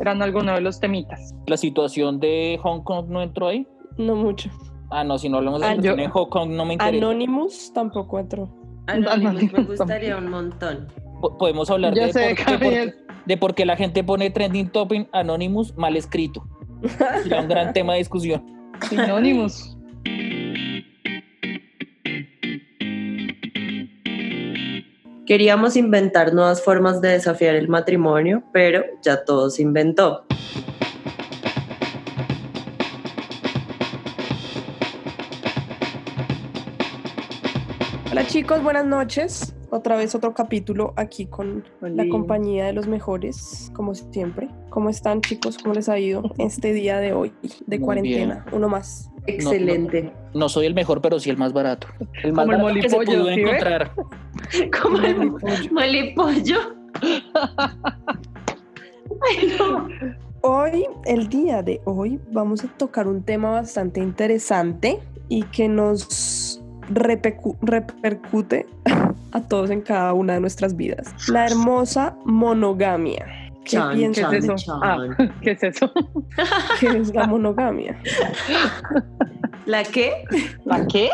Eran algunos de los temitas. ¿La situación de Hong Kong no entró ahí? No mucho. Ah, no, si no hablamos de Ah, situación en Hong Kong no me interesa. Anonymous tampoco entró. Anonymous me Anonymous gustaría un montón. Po- Podemos hablar de, sé, por, de, por, Gabriel. de por qué la gente pone trending topic Anonymous mal escrito. Sería un gran tema de discusión. Sinónimos. Queríamos inventar nuevas formas de desafiar el matrimonio, pero ya todo se inventó. Hola chicos, buenas noches. Otra vez otro capítulo aquí con la compañía de los mejores, como siempre. ¿Cómo están chicos? ¿Cómo les ha ido este día de hoy de Muy cuarentena? Uno más. Excelente. No soy el mejor, pero sí el más barato. El más Como el que se encontrar. Como el molipollo. Ay, no. Hoy, el día de hoy, vamos a tocar un tema bastante interesante y que nos repercute a todos en cada una de nuestras vidas. La hermosa monogamia. ¿Qué Chan, ¿Qué piensan es chan, eso? chan. Ah, ¿qué es eso? que es la monogamia? ¿La qué? ¿La qué?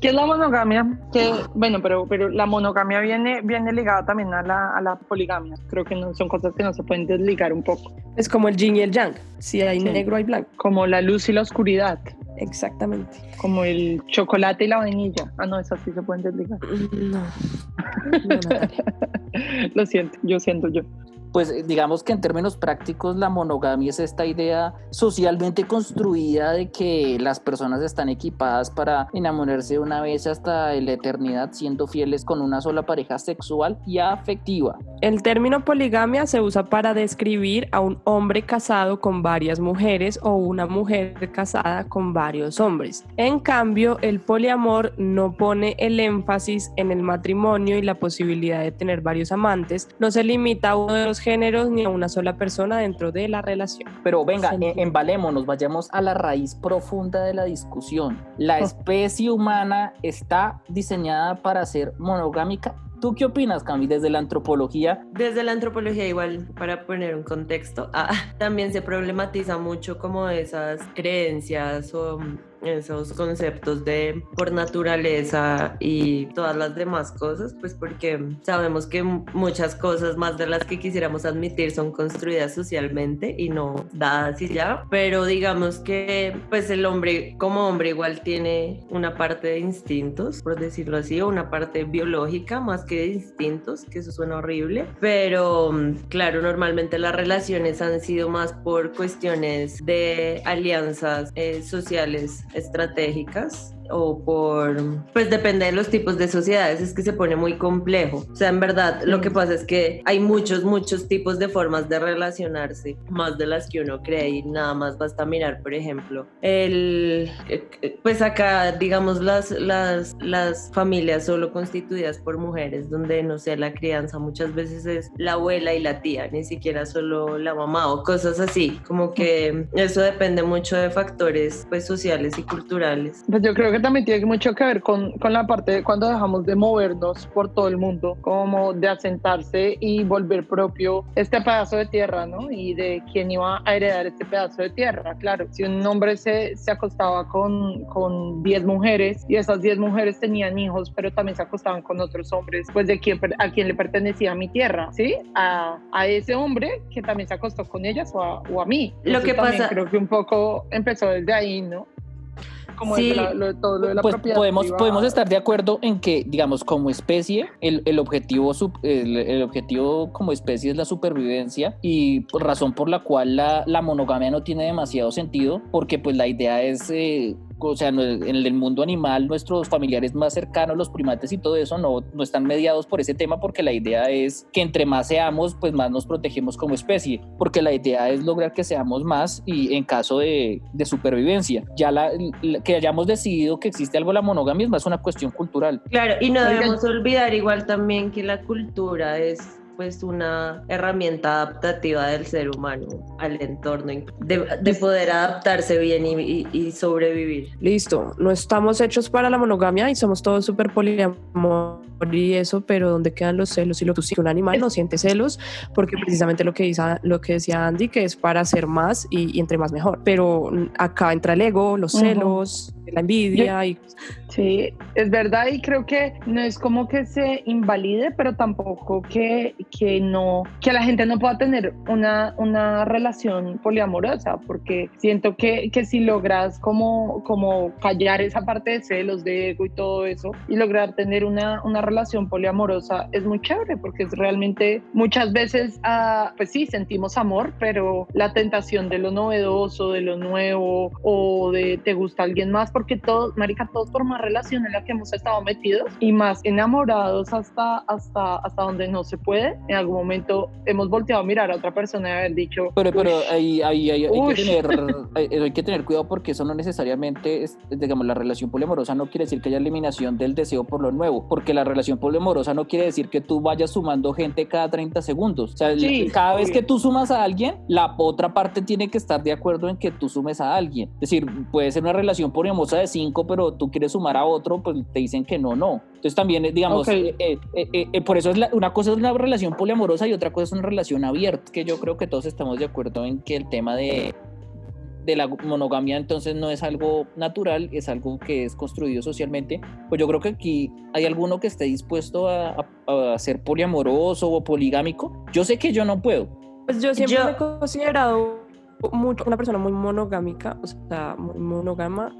¿Qué es la monogamia? Que, bueno, pero, pero la monogamia viene, viene ligada también a la, a la poligamia. Creo que no, son cosas que no se pueden desligar un poco. Es como el yin y el yang. Si hay Sí. negro, hay blanco. Como la luz y la oscuridad. Exactamente. Como el chocolate y la vainilla. Ah, no, esas sí se pueden desligar. No. No, Natalia. Lo siento, yo siento yo. Pues eh, digamos que en términos prácticos la monogamia es esta idea socialmente construida de que las personas están equipadas para enamorarse una vez hasta la eternidad siendo fieles con una sola pareja sexual y afectiva. El término poligamia se usa para describir a un hombre casado con varias mujeres o una mujer casada con varios hombres. En cambio, el poliamor no pone el énfasis en el matrimonio y la posibilidad de tener varios amantes, no se limita a uno de los géneros ni a una sola persona dentro de la relación. Pero venga, Sí. eh, embalémonos, vayamos a la raíz profunda de la discusión. ¿La especie humana está diseñada para ser monogámica? ¿Tú qué opinas, Cami, desde la antropología? Desde la antropología igual, para poner un contexto, ah, también se problematiza mucho como esas creencias o esos conceptos de por naturaleza y todas las demás cosas, pues porque sabemos que muchas cosas más de las que quisiéramos admitir son construidas socialmente y no dadas y ya, pero digamos que pues el hombre como hombre igual tiene una parte de instintos, por decirlo así, o una parte biológica más que de instintos, que eso suena horrible, pero mm, claro, normalmente las relaciones han sido más por cuestiones de alianzas eh, sociales estratégicas o por, pues depende de los tipos de sociedades, es que se pone muy complejo. O sea, en verdad, lo que pasa es que hay muchos, muchos tipos de formas de relacionarse, más de las que uno cree y nada más basta mirar, por ejemplo, el, pues acá, digamos, las, las, las familias solo constituidas por mujeres, donde, no sé, la crianza muchas veces es la abuela y la tía, ni siquiera solo la mamá o cosas así, como que eso depende mucho de factores, pues, sociales y culturales. Pues yo creo que también tiene mucho que ver con, con la parte de cuando dejamos de movernos por todo el mundo, como de asentarse y volver propio este pedazo de tierra, ¿no? Y de quién iba a heredar este pedazo de tierra. Claro, si un hombre se, se acostaba con, con 10 mujeres y esas 10 mujeres tenían hijos, pero también se acostaban con otros hombres, pues de quién, a quién le pertenecía mi tierra, ¿sí? A, a ese hombre que también se acostó con ellas o a, o a mí. Lo Entonces, que pasa- Creo que un poco empezó desde ahí, ¿no? Como Sí. desde la- lo de todo lo de la Pues propiedad podemos, privada. podemos estar de acuerdo en que, digamos, como especie, el, el objetivo, sub- el, el objetivo como especie es la supervivencia y razón por la cual la, la monogamia no tiene demasiado sentido, porque pues la idea es, eh, o sea, en el mundo animal, nuestros familiares más cercanos, los primates y todo eso, no, no están mediados por ese tema, porque la idea es que entre más seamos, pues más nos protegemos como especie, porque la idea es lograr que seamos más y en caso de, de supervivencia. Ya la, la- que hayamos decidido que existe algo la monogamia es más una cuestión cultural. Claro, y no debemos olvidar igual también que la cultura es pues una herramienta adaptativa del ser humano al entorno, de, poder adaptarse bien y, sobrevivir. Listo, no estamos hechos para la monogamia y somos todos súper poliamor y eso, pero ¿dónde quedan los celos? Y lo que un animal no siente celos, porque precisamente lo que, dice, lo que decía Andy, que es para hacer más y, entre más mejor. Pero acá entra el ego, los celos, la envidia. y... Sí, es verdad y creo que no es como que se invalide, pero tampoco que, que no, que la gente no pueda tener una, una relación poliamorosa, porque siento que, que si logras como, como callar esa parte de celos, de ego y todo eso, y lograr tener una, una relación poliamorosa es muy chévere, porque es realmente muchas veces, ah, pues sí, sentimos amor, pero la tentación de lo novedoso, de lo nuevo, o de te gusta alguien más, porque todos, marica, todos por más relación en la que hemos estado metidos y más enamorados hasta, hasta, hasta donde no se puede. En algún momento hemos volteado a mirar a otra persona y haber dicho. Pero, pero ahí, ahí, hay, que tener, hay, que tener cuidado porque eso no necesariamente es, digamos, la relación poliamorosa no quiere decir que haya eliminación del deseo por lo nuevo, porque la relación poliamorosa no quiere decir que tú vayas sumando gente cada 30 segundos. O sea, cada vez que tú sumas a alguien, la otra parte tiene que estar de acuerdo en que tú sumes a alguien. Es decir, puede ser una relación poliamorosa de cinco, pero tú quieres sumar a otro, pues te dicen que no, no. Entonces también, digamos, eh, eh, eh, por eso es una cosa es una relación poliamorosa y otra cosa es una relación abierta, que yo creo que todos estamos de acuerdo en que el tema de, de la monogamia entonces no es algo natural, es algo que es construido socialmente, pues yo creo que aquí hay alguno que esté dispuesto a, ser poliamoroso o poligámico. Yo sé que yo no puedo. Pues yo siempre me he considerado mucho, una persona muy monogámica, o sea, muy monógama,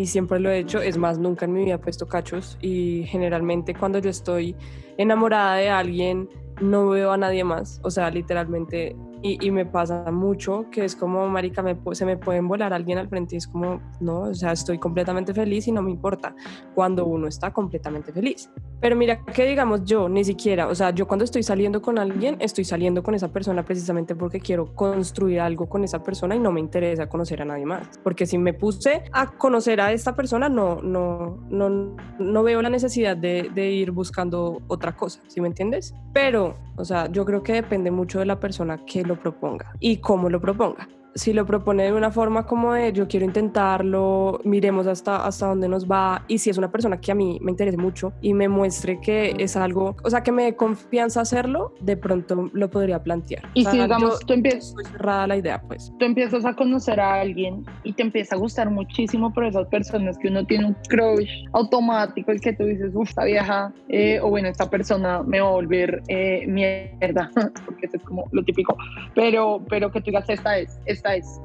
y siempre lo he hecho. Es más, nunca en mi vida he puesto cachos y generalmente cuando yo estoy enamorada de alguien no veo a nadie más. O sea, literalmente y, me pasa mucho que es como, marica, me, se me pueden volar alguien al frente y es como, no, o sea, estoy completamente feliz y no me importa cuando uno está completamente feliz. Pero mira que digamos yo, ni siquiera, o sea, yo cuando estoy saliendo con alguien, estoy saliendo con esa persona precisamente porque quiero construir algo con esa persona y no me interesa conocer a nadie más. Porque si me puse a conocer a esta persona, no, no, no, no veo la necesidad de, ir buscando otra cosa, ¿sí me entiendes? Pero, o sea, yo creo que depende mucho de la persona que lo proponga y cómo lo proponga si lo propone de una forma como de yo quiero intentarlo, miremos hasta, hasta dónde nos va y si es una persona que a mí me interese mucho y me muestre que es algo, o sea, que me dé confianza hacerlo, de pronto lo podría plantear. Y si digamos, tú empiezas... cerrada la idea, pues. Tú empiezas a conocer a alguien y te empieza a gustar muchísimo por esas personas que uno tiene un crush automático, el que tú dices, uff, esta vieja, eh, o bueno, esta persona me va a volver eh, mierda, porque eso es como lo típico, pero, pero que tú digas, esta es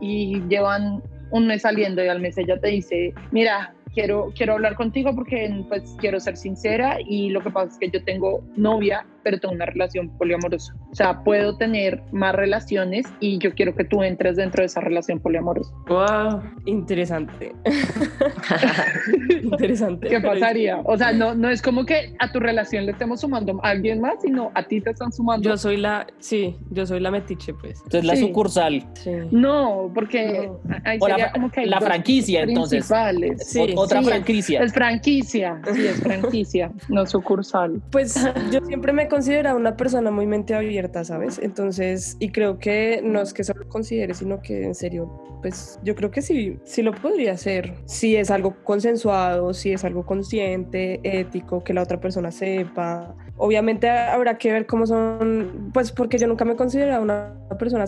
y llevan un mes saliendo y al mes ella te dice, mira, quiero, quiero hablar contigo porque pues quiero ser sincera y lo que pasa es que yo tengo novia pero tengo una relación poliamorosa. O sea, puedo tener más relaciones y yo quiero que tú entres dentro de esa relación poliamorosa. ¡Wow! Interesante. Interesante. ¿Qué pasaría? O sea, no, no es como que a tu relación le estemos sumando a alguien más, sino a ti te están sumando. Yo soy la, sí, yo soy la metiche, pues. Entonces la sucursal. Sí. No, porque ahí sería como que la franquicia, entonces. Sí, otra franquicia. Es franquicia, sí, es franquicia, no sucursal. Pues yo siempre me considera una persona muy mente abierta, ¿sabes? Entonces, y creo que no es que solo considere, sino que en serio, pues yo creo que sí, sí lo podría hacer. Si es algo consensuado, si es algo consciente, ético, que la otra persona sepa. Obviamente habrá que ver cómo son, pues porque yo nunca me he considerado una persona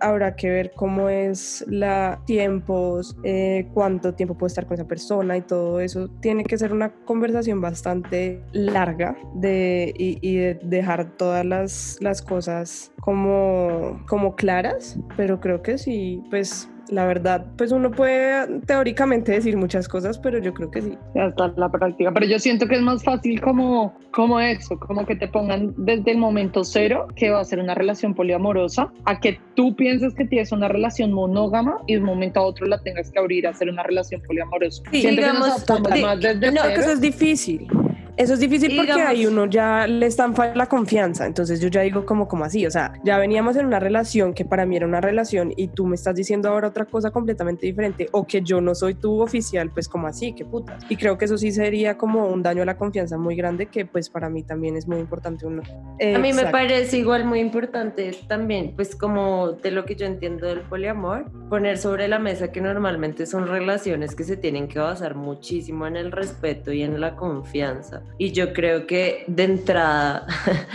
habrá que ver cómo es la tiempos, eh, cuánto tiempo puede estar con esa persona y todo eso. Tiene que ser una conversación bastante larga de, y, y de dejar todas las, las cosas como, como claras, pero creo que sí, pues la verdad, pues uno puede teóricamente decir muchas cosas, pero yo creo que sí. Hasta la práctica. Pero yo siento que es más fácil como, como eso, como que te pongan desde el momento cero que va a ser una relación poliamorosa, a que tú pienses que tienes una relación monógama y de un momento a otro la tengas que abrir a hacer una relación poliamorosa. Sí, digamos, que más desde no, que eso es difícil Eso es difícil Y porque digamos- ahí uno ya le están la confianza. Entonces yo ya digo como, como así. O sea, ya veníamos en una relación que para mí era una relación y tú me estás diciendo ahora otra cosa completamente diferente o que yo no soy tu oficial, pues como así, qué puta. Y creo que eso sí sería como un daño a la confianza muy grande que pues para mí también es muy importante uno. A mí me parece igual muy importante también, pues como de lo que yo entiendo del poliamor, poner sobre la mesa que normalmente son relaciones que se tienen que basar muchísimo en el respeto y en la confianza. Y yo creo que de entrada,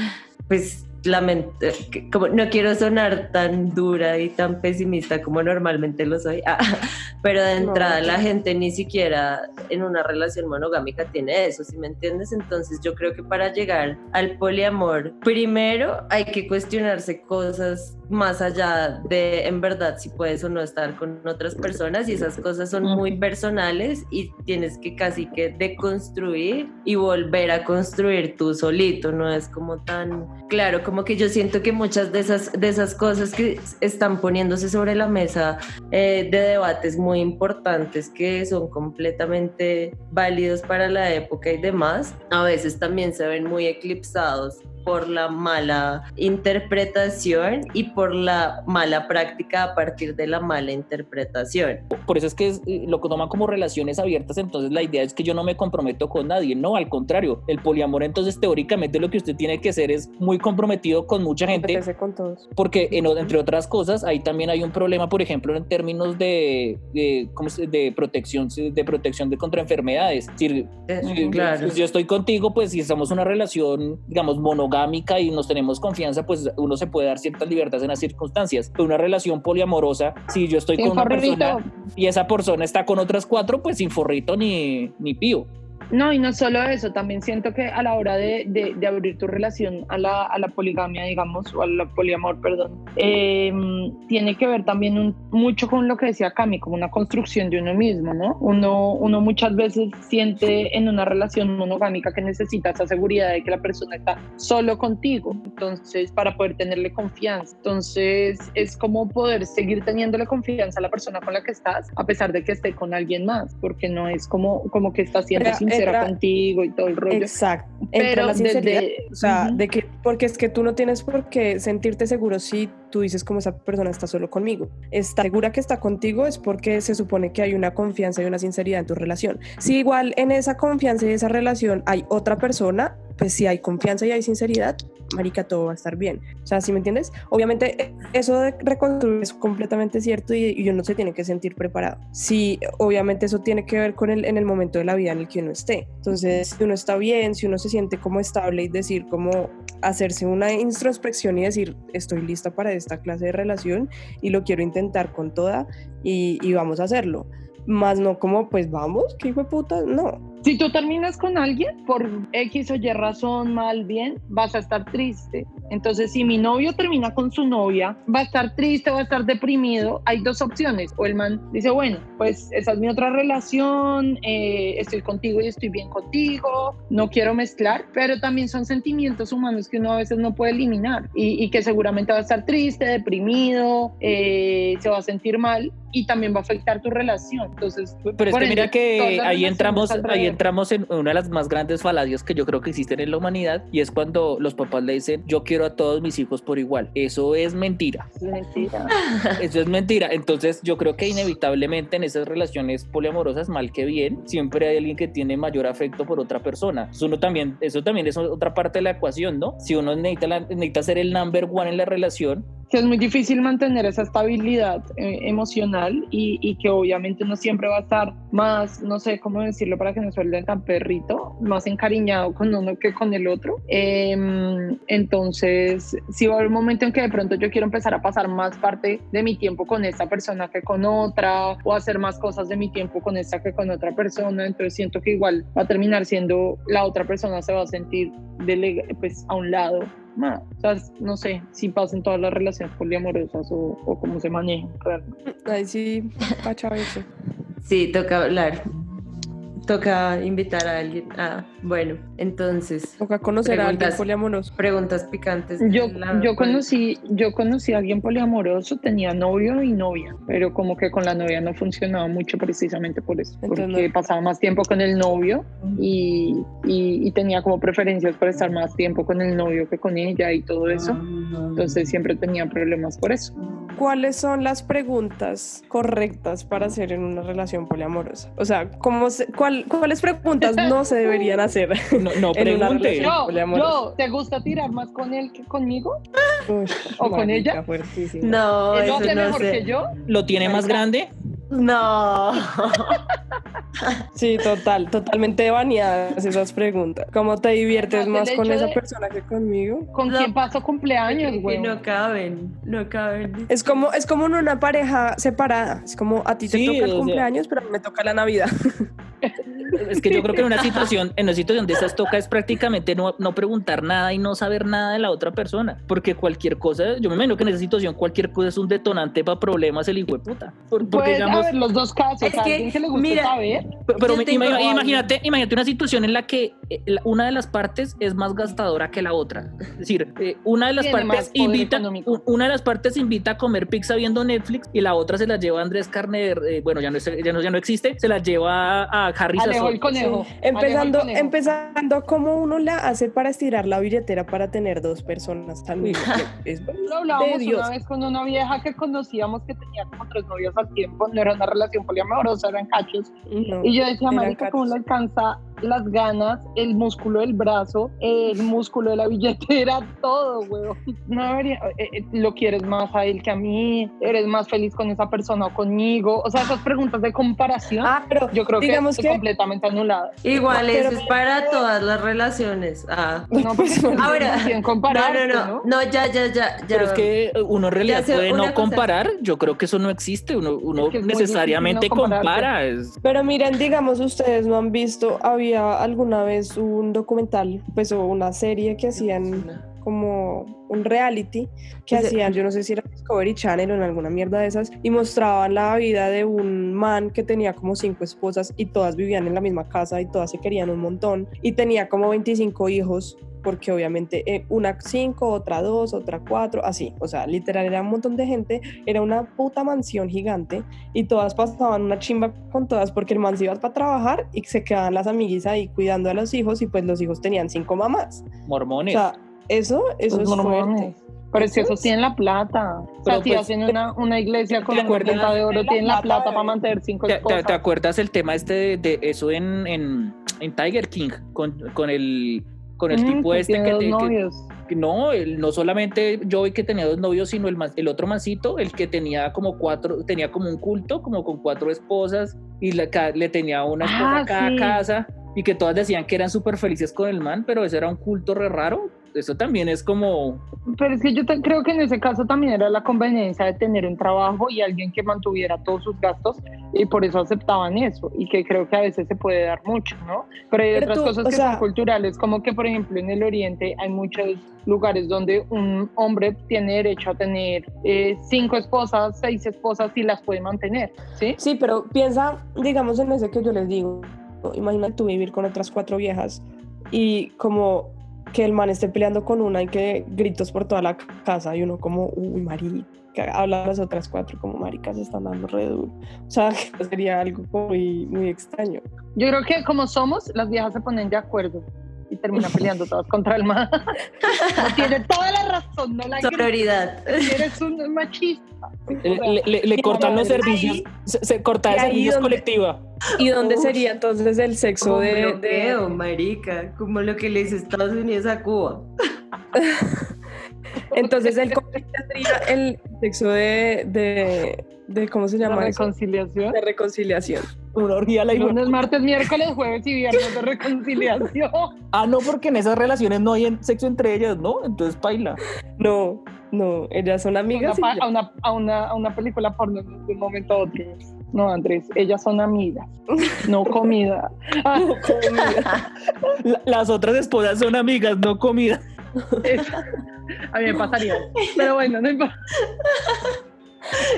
pues lamento, como no quiero sonar tan dura y tan pesimista como normalmente lo soy, ah, pero de entrada no. la gente ni siquiera en una relación monogámica tiene eso, ¿sí me entiendes? Entonces yo creo que para llegar al poliamor, primero hay que cuestionarse cosas más allá de en verdad si puedes o no estar con otras personas y esas cosas son muy personales y tienes que casi que deconstruir y volver a construir tú solito, no es como tan claro, como que yo siento que muchas de esas, de esas cosas que están poniéndose sobre la mesa eh, de debates muy importantes que son completamente válidos para la época y demás, a veces también se ven muy eclipsados por la mala interpretación y por la mala práctica a partir de la mala interpretación. Por eso es que es, eh, lo que toman como relaciones abiertas, entonces la idea es que yo no me comprometo con nadie, no, al contrario, el poliamor entonces teóricamente lo que usted tiene que ser es muy comprometido con mucha gente, con todos. porque en entre otras cosas ahí también hay un problema, por ejemplo, en términos de, de, ¿cómo se- de protección, de protección de contra enfermedades. Es decir, Eh, si- claro. si yo estoy contigo, pues si estamos en una relación, digamos, monogámica y nos tenemos confianza, pues uno se puede dar ciertas libertades en las circunstancias. Pero una relación poliamorosa, si yo estoy Sin con una persona y esa persona está con otras cuatro, pues sin forrito ni, ni pío. No, y no solo eso, también siento que a la hora de, de- de abrir tu relación a la, a la poligamia, digamos, o al poliamor, perdón, eh, tiene que ver también un- mucho con lo que decía Cami, como una construcción de uno mismo, ¿no? Uno, uno muchas veces siente en una relación monogámica que necesita esa seguridad de que la persona está solo contigo, entonces, para poder tenerle confianza. Entonces, es como poder seguir teniéndole confianza a la persona con la que estás, a pesar de que esté con alguien más, porque no es como, como que está siendo Pero sincera entra- contigo y todo el rollo. Exacto. Entra Pero la sinceridad. desde- O sea, Ujú. de que, porque es que tú no tienes por qué sentirte seguro si tú dices como esa persona está solo conmigo. Está segura que está contigo es porque se supone que hay una confianza y una sinceridad en tu relación. Si igual en esa confianza y esa relación hay otra persona, pues si hay confianza y hay sinceridad, marica, todo va a estar bien. O sea, ¿sí me entiendes? Obviamente eh, eso de reconstruir es completamente cierto y, y uno se tiene que sentir preparado. Sí, obviamente eso tiene que ver con el, en el momento de la vida en el que uno esté. Entonces, si uno está bien, si uno se siente como estable y decir como hacerse una introspección y decir, estoy lista para esta clase de relación y lo quiero intentar con toda y, y vamos a hacerlo. Más no como, pues vamos, qué hijo de puta, no. Si tú terminas con alguien por X o Y razón, mal, bien, vas a estar triste. Entonces, si mi novio termina con su novia, va a estar triste, va a estar deprimido. Hay dos opciones. O el man dice, bueno, pues esa es mi otra relación, eh, estoy contigo y estoy bien contigo, no quiero mezclar, pero también son sentimientos humanos que uno a veces no puede eliminar y, y que seguramente va a estar triste, deprimido, eh, se va a sentir mal y también va a afectar tu relación. Entonces, Pero es que mira que ahí entramos, ahí entramos en una de las más grandes falacias que yo creo que existen en la humanidad y es cuando los papás le dicen yo quiero a todos mis hijos por igual. Eso es mentira. Mentira. Eso es mentira. Entonces yo creo que inevitablemente en esas relaciones poliamorosas, mal que bien, siempre hay alguien que tiene mayor afecto por otra persona. Eso, uno también, eso también es otra parte de la ecuación, ¿no? Si uno necesita, la- necesita ser el number one en la relación, es muy difícil mantener esa estabilidad eh, emocional y, y que obviamente uno siempre va a estar más, no sé cómo decirlo para que no suelten tan perrito, más encariñado con uno que con el otro. Em, entonces, si va a haber un momento en que de pronto yo quiero empezar a pasar más parte de mi tiempo con esta persona que con otra, o hacer más cosas de mi tiempo con esta que con otra persona, entonces siento que igual va a terminar siendo la otra persona se va a sentir delega- pues a un lado más. O sea, no sé si pasan todas las relaciones poliamorosas o, o cómo se manejan realmente. Ahí sí, pacha eso. Sí, toca hablar. Toca invitar a alguien. Ah, bueno, entonces. Toca conocer a alguien poliamoroso. Preguntas picantes. Yo, la- yo conocí, yo conocí a alguien poliamoroso, tenía novio y novia, pero como que con la novia no funcionaba mucho precisamente por eso, Entonces, porque no. pasaba más tiempo con el novio y, y, y tenía como preferencias por estar más tiempo con el novio que con ella y todo eso. Entonces siempre tenía problemas por eso. ¿Cuáles son las preguntas correctas para hacer en una relación poliamorosa? O sea, ¿cómo se- cuál- ¿cuáles preguntas no se deberían hacer? No, no pregunte. relación. Yo, yo, ¿te gusta tirar más con él que conmigo? ¿O con ella? fuertísimo. No, ¿Él lo eso hace no mejor sé. que yo? ¿Lo tiene más grande? No. Sí, total, totalmente baneadas esas preguntas. ¿Cómo te diviertes más con esa de- persona que conmigo? ¿Con No. quién paso cumpleaños, güey? no caben, no caben. Es como, es como en una pareja separada. Es como a ti te Sí, toca el sea- cumpleaños, pero a mí me toca la Navidad. Es que yo creo que en una situación, en una situación de esas toca es prácticamente no, no preguntar nada y no saber nada de la otra persona. Porque cualquier cosa, yo me imagino que en esa situación cualquier cosa es un detonante para problemas el hijo de puta. Por- Porque Puede digamos, haber los dos casos. Es a que, que le guste mira, saber. Pero, imagínate, imagínate una situación en la que eh, una de las partes es más gastadora que la otra. Es decir, eh, una de las partes invita, económico. una de las partes invita a comer pizza viendo Netflix y la otra se la lleva a Andrés Carner, eh, bueno, ya no, es- ya no, ya no existe, se la lleva a Harry Sazón. El conejo. Empezando, Alejo el conejo. empezando cómo uno la hace para estirar la billetera para tener dos personas tiempo. Es Lo hablábamos de una vez con una vieja que conocíamos que tenía como tres novios al tiempo. No era una relación poliamorosa, eran cachos. No. Y yo decía, marica, ¿cómo le alcanza las ganas, el músculo del brazo, el músculo de la billetera, todo, weón? No debería, eh, eh, lo quieres más a él que a mí, eres más feliz con esa persona o conmigo. O sea, esas preguntas de comparación, Ah, pero yo creo digamos que, que- anuladas. Igual, Pero- eso es para todas las relaciones. Ah. No, porque Ahora, bien No, no, no, no, ya, ya, ya, ya. Pero es que uno en realidad Ya puede no cosa- comparar. Yo creo que eso no existe. Uno, uno Es que necesariamente no compara. Pero miren, digamos, ustedes no han visto, había alguna vez un documental, pues o una serie que hacían como un reality que Ese- hacían, yo no sé si era Discovery Channel o en alguna mierda de esas, y mostraban la vida de un man que tenía como cinco esposas y todas vivían en la misma casa y todas se querían un montón y tenía como 25 hijos porque obviamente eh, una cinco, otra dos, otra cuatro, así, o sea, literal era un montón de gente, era una puta mansión gigante y todas pasaban una chimba con todas porque el man se iba para trabajar y se quedaban las amiguis ahí cuidando a los hijos y pues los hijos tenían cinco mamás. O Mormones. sea, eso, eso Los es fuerte. Pero es que Eso esos tienen la plata. O sea, Pero si pues- hacen una, una iglesia con ¿Te una acuerdas cuenta de oro, tienen la plata, para mantener cinco ¿Te, te- esposas. te acuerdas el tema este de, de eso en, en, en Tiger King? Con, con el, con el Mm, tipo que este tiene que, dos te- que- novios. que no, el- no solamente Joey que tenía dos novios, sino el, el otro mancito, el que tenía como cuatro, tenía como un culto, como con cuatro esposas y la le tenía una esposa Ah, a cada sí. casa y que todas decían que eran súper felices con el man, pero eso era un culto re raro. Eso también es como, Pero es que yo te- creo que en ese caso también era la conveniencia de tener un trabajo y alguien que mantuviera todos sus gastos y por eso aceptaban eso y que creo que a veces se puede dar mucho, ¿no? Pero hay Pero otras tú, cosas que sea- son culturales, como que por ejemplo en el Oriente hay muchos lugares donde un hombre tiene derecho a tener eh, cinco esposas, seis esposas y las puede mantener, ¿sí? Sí, pero piensa, digamos, en ese que yo les digo. Imagina tú vivir con otras cuatro viejas y como que el man esté peleando con una y que gritos por toda la casa y uno como, uy, marica, habla las otras cuatro como maricas están dando re duro. O sea, sería algo muy, muy extraño. Yo creo que como somos, las viejas se ponen de acuerdo y terminan peleando todas contra el man. No tiene toda la razón, no la Sororidad. Eres un machista. le, cortan los ahí- servicios, se, se corta de servicios donde- colectiva. ¿Y dónde Uf. sería entonces el sexo Como de, marica, como lo que le hizo Estados Unidos a Cuba. Entonces el ¿cómo tendría el sexo de, de, de ¿cómo se La llama eso? reconciliación. De reconciliación. Una orgía la Lunes, martes, miércoles, jueves y viernes de reconciliación. Ah, no, porque en esas relaciones no hay sexo entre ellas, ¿no? Entonces baila. No, no, ellas son Una amigas. y pa- ya. a, una, a, una, a una película porno de un momento a otro. No, Andrés, ellas son amigas, no comida. Ah, La- las otras esposas son amigas, no comida. A mí me pasaría. Pero bueno, no importa.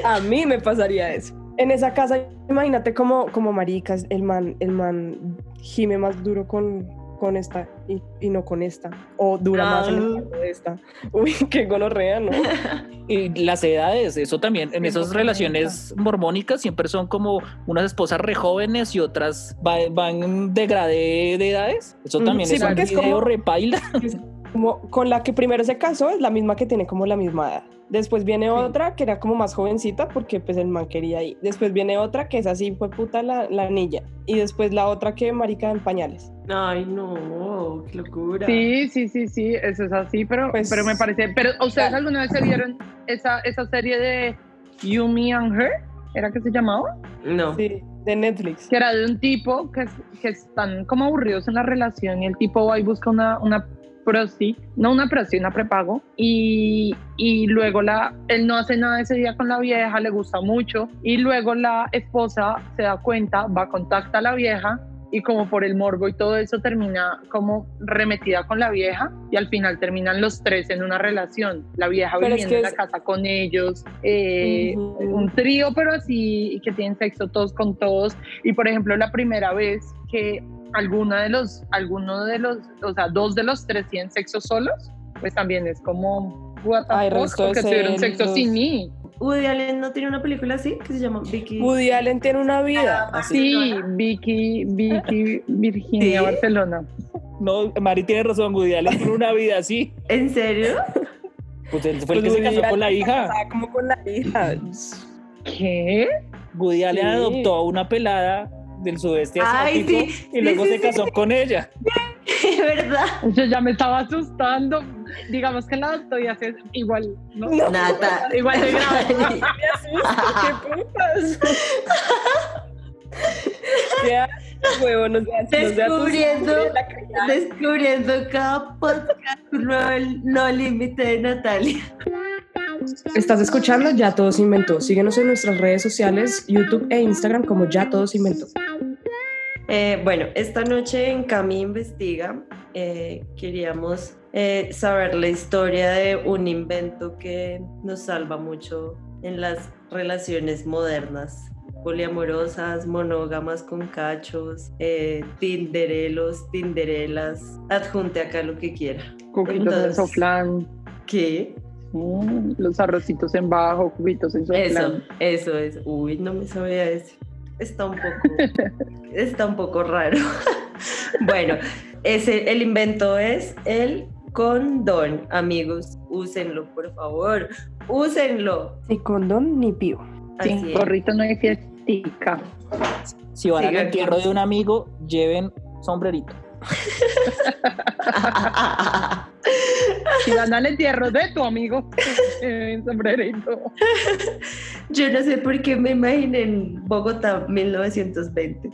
A mí me pasaría eso. En esa casa, imagínate como, como maricas, el man, el man gime más duro con, con esta y, y no con esta. O dura más en el Ah. de esta. Uy, qué gonorrea, ¿no? Y las edades, eso también, en esas 140. relaciones mormónicas siempre son como unas esposas re jóvenes y otras va- van en degradé de edades. Eso también sí, es un es como- repaila. Como con la que primero se casó es la misma que tiene como la misma edad. Después viene otra que era como más jovencita porque pues el man quería ir. Después viene otra que es así, fue puta la, la niña. Y después la otra que marica en pañales. Ay, no, qué locura. Sí, sí, sí, sí, eso es así, pero, Pues- pero me parece. Pero ¿ustedes Claro. alguna vez se vieron esa, esa serie de You, Me and Her? ¿Era que se llamaba? No. Sí, de Netflix. Que era de un tipo que, es- que están como aburridos en la relación y el tipo va y busca una, una prosti, no una prosti, una prepago, y, y luego la, él no hace nada ese día con la vieja, le gusta mucho, y luego la esposa se da cuenta, va, contacta a la vieja, y como por el morbo y todo eso termina como remetida con la vieja y al final terminan los tres en una relación, la vieja Pero es viviendo que en la casa con ellos, eh, Ujú. un trío pero así y que tienen sexo todos con todos. Y por ejemplo la primera vez que alguna de los, alguno de los, o sea, dos de los tres tienen sexo solos, pues también es como what the fuck, porque tuvieron sexo sin mí. Woody Allen no tiene una película así que se llama Vicky. Woody Allen tiene una vida. Ah, así. Sí, Vicky, Vicky, Virginia, ¿Sí? Barcelona. No, Mari tiene razón, Woody Allen tiene una vida así. ¿En serio? Pues él fue el que Pues se Woody casó con la hija. como con la hija. ¿Qué? Woody Allen Sí. adoptó a una pelada del sudeste Ay, asiático sí, y luego sí, se sí, casó con ella. Es verdad. Yo ya me estaba asustando. Digamos que la estoy haciendo igual, ¿no? No. Nata. Igual de grave. Me asusto, qué putas. ¿Qué haces, huevo? No no Descubriendo, descubriendo cada podcast un nuevo no límite de Natalia. Estás escuchando Ya Todo se Inventó. Síguenos en nuestras redes sociales, YouTube e Instagram como Ya Todo se Inventó. Eh, bueno, esta noche en Cami Investiga eh, queríamos eh, saber la historia de un invento que nos salva mucho en las relaciones modernas, poliamorosas, monógamas con cachos, eh, tinderelos, tinderelas, adjunte acá lo que quiera. Entonces- soflán. ¿Qué? Mm, los arrocitos en bajo, cubitos en. Eso, eso es. Uy, no me sabía eso. Está un poco, está un poco raro. bueno, ese, el invento es el condón, amigos. Úsenlo, por favor. Úsenlo. Ni condón ni pío. Sin gorrito no hay fiestica. Si van al entierro de un amigo, lleven sombrerito. Si van al entierro de tu amigo, eh, sombrerito. Yo no sé por qué me imaginé en Bogotá 1920.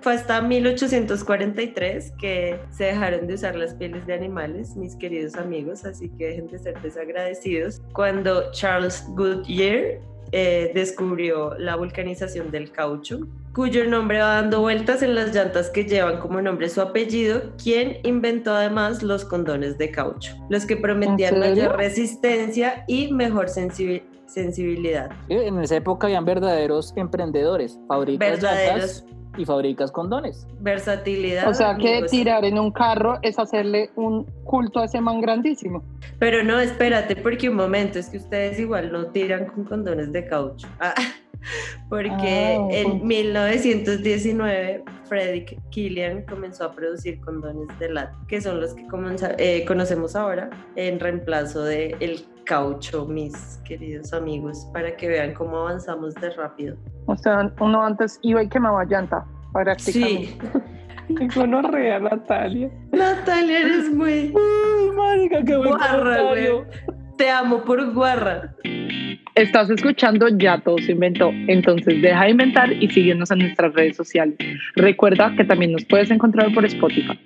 Fue hasta 1843 que se dejaron de usar las pieles de animales, mis queridos amigos, así que dejen de ser desagradecidos. Cuando Charles Goodyear eh, descubrió la vulcanización del caucho, cuyo nombre va dando vueltas en las llantas que llevan como nombre su apellido, quien inventó además los condones de caucho, los que prometían mayor resistencia y mejor sensibi- sensibilidad. Eh, En esa época habían verdaderos emprendedores, fabricas Verdaderos. llantas y fabricas condones. Versatilidad. O sea que amigos. tirar en un carro es hacerle un culto a ese man grandísimo. Pero no, espérate, porque un momento, es que ustedes igual no tiran con condones de caucho. Ah, porque Ah, en ok. 1919 Frederick Killian comenzó a producir condones de lata, que son los que comenza- eh, conocemos ahora en reemplazo de el caucho, mis queridos amigos, para que vean cómo avanzamos de rápido. O sea, uno antes iba y quemaba llanta. Prácticamente. Sí, Qué Natalia. Natalia, eres muy... Uy, marica, qué buen Guarra. Te amo por guarra. Estás escuchando Ya Todo se inventó. Entonces deja de inventar y síguenos en nuestras redes sociales. Recuerda que también nos puedes encontrar por Spotify.